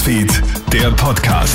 Newsfeed, der Podcast.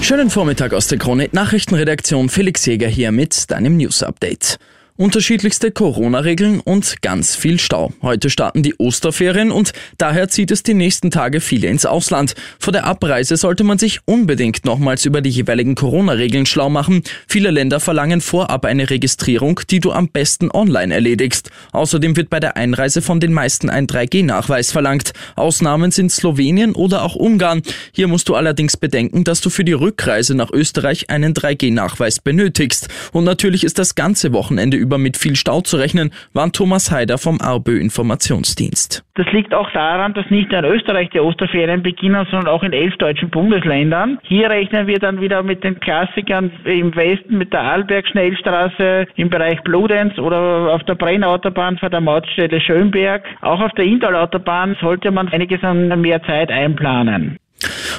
Schönen Vormittag aus der Krone Nachrichtenredaktion. Felix Jäger hier mit deinem News Update. Unterschiedlichste Corona-Regeln und ganz viel Stau. Heute starten die Osterferien und daher zieht es die nächsten Tage viele ins Ausland. Vor der Abreise sollte man sich unbedingt nochmals über die jeweiligen Corona-Regeln schlau machen. Viele Länder verlangen vorab eine Registrierung, die du am besten online erledigst. Außerdem wird bei der Einreise von den meisten ein 3G-Nachweis verlangt. Ausnahmen sind Slowenien oder auch Ungarn. Hier musst du allerdings bedenken, dass du für die Rückreise nach Österreich einen 3G-Nachweis benötigst. Und natürlich ist das ganze Wochenende über mit viel Stau zu rechnen, warnt Thomas Heider vom ARBÖ Informationsdienst. Das liegt auch daran, dass nicht nur in Österreich die Osterferien beginnen, sondern auch in elf deutschen Bundesländern. Hier rechnen wir dann wieder mit den Klassikern im Westen mit der Arlberg-Schnellstraße im Bereich Bludenz oder auf der Brennautobahn vor der Mautstelle Schönberg. Auch auf der Indalautobahn sollte man einiges an mehr Zeit einplanen.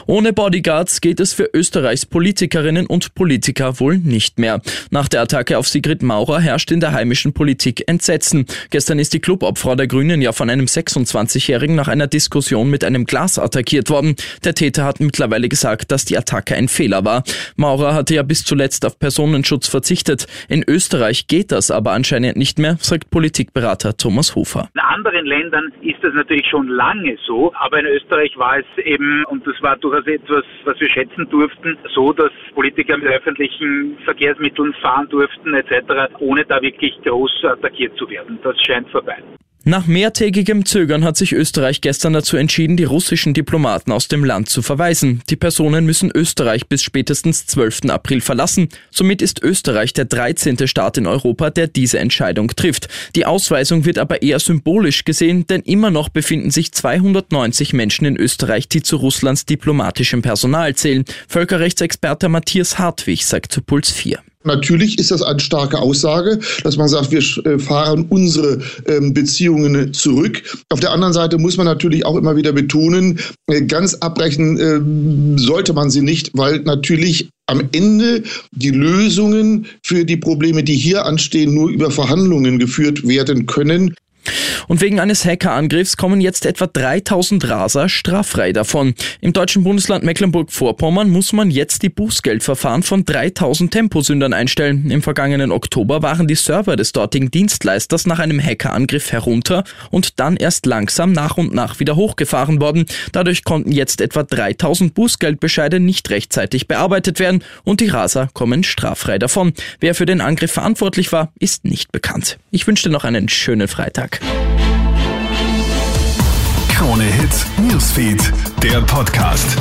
Ohne Bodyguards geht es für Österreichs Politikerinnen und Politiker wohl nicht mehr. Nach der Attacke auf Sigrid Maurer herrscht in der heimischen Politik Entsetzen. Gestern ist die Clubobfrau der Grünen ja von einem 26-Jährigen nach einer Diskussion mit einem Glas attackiert worden. Der Täter hat mittlerweile gesagt, dass die Attacke ein Fehler war. Maurer hatte ja bis zuletzt auf Personenschutz verzichtet. In Österreich geht das aber anscheinend nicht mehr, sagt Politikberater Thomas Hofer. In anderen Ländern ist das natürlich schon lange so, aber in Österreich war es eben, und das war durchaus etwas, was wir schätzen durften, so, dass Politiker mit öffentlichen Verkehrsmitteln fahren durften etc., ohne da wirklich groß attackiert zu werden. Das scheint vorbei. Nach mehrtägigem Zögern hat sich Österreich gestern dazu entschieden, die russischen Diplomaten aus dem Land zu verweisen. Die Personen müssen Österreich bis spätestens 12. April verlassen. Somit ist Österreich der 13. Staat in Europa, der diese Entscheidung trifft. Die Ausweisung wird aber eher symbolisch gesehen, denn immer noch befinden sich 290 Menschen in Österreich, die zu Russlands diplomatischem Personal zählen. Völkerrechtsexperte Matthias Hartwig sagt zu Puls 4. Natürlich ist das eine starke Aussage, dass man sagt, wir äh, fahren unsere ähm, Beziehungen zurück. Auf der anderen Seite muss man natürlich auch immer wieder betonen, äh, ganz abbrechen ähm, sollte man sie nicht, weil natürlich am Ende die Lösungen für die Probleme, die hier anstehen, nur über Verhandlungen geführt werden können. Und wegen eines Hackerangriffs kommen jetzt etwa 3000 Raser straffrei davon. Im deutschen Bundesland Mecklenburg-Vorpommern muss man jetzt die Bußgeldverfahren von 3000 Temposündern einstellen. Im vergangenen Oktober waren die Server des dortigen Dienstleisters nach einem Hackerangriff herunter und dann erst langsam nach und nach wieder hochgefahren worden. Dadurch konnten jetzt etwa 3000 Bußgeldbescheide nicht rechtzeitig bearbeitet werden und die Raser kommen straffrei davon. Wer für den Angriff verantwortlich war, ist nicht bekannt. Ich wünsche dir noch einen schönen Freitag. Krone Hits, Newsfeed, der Podcast.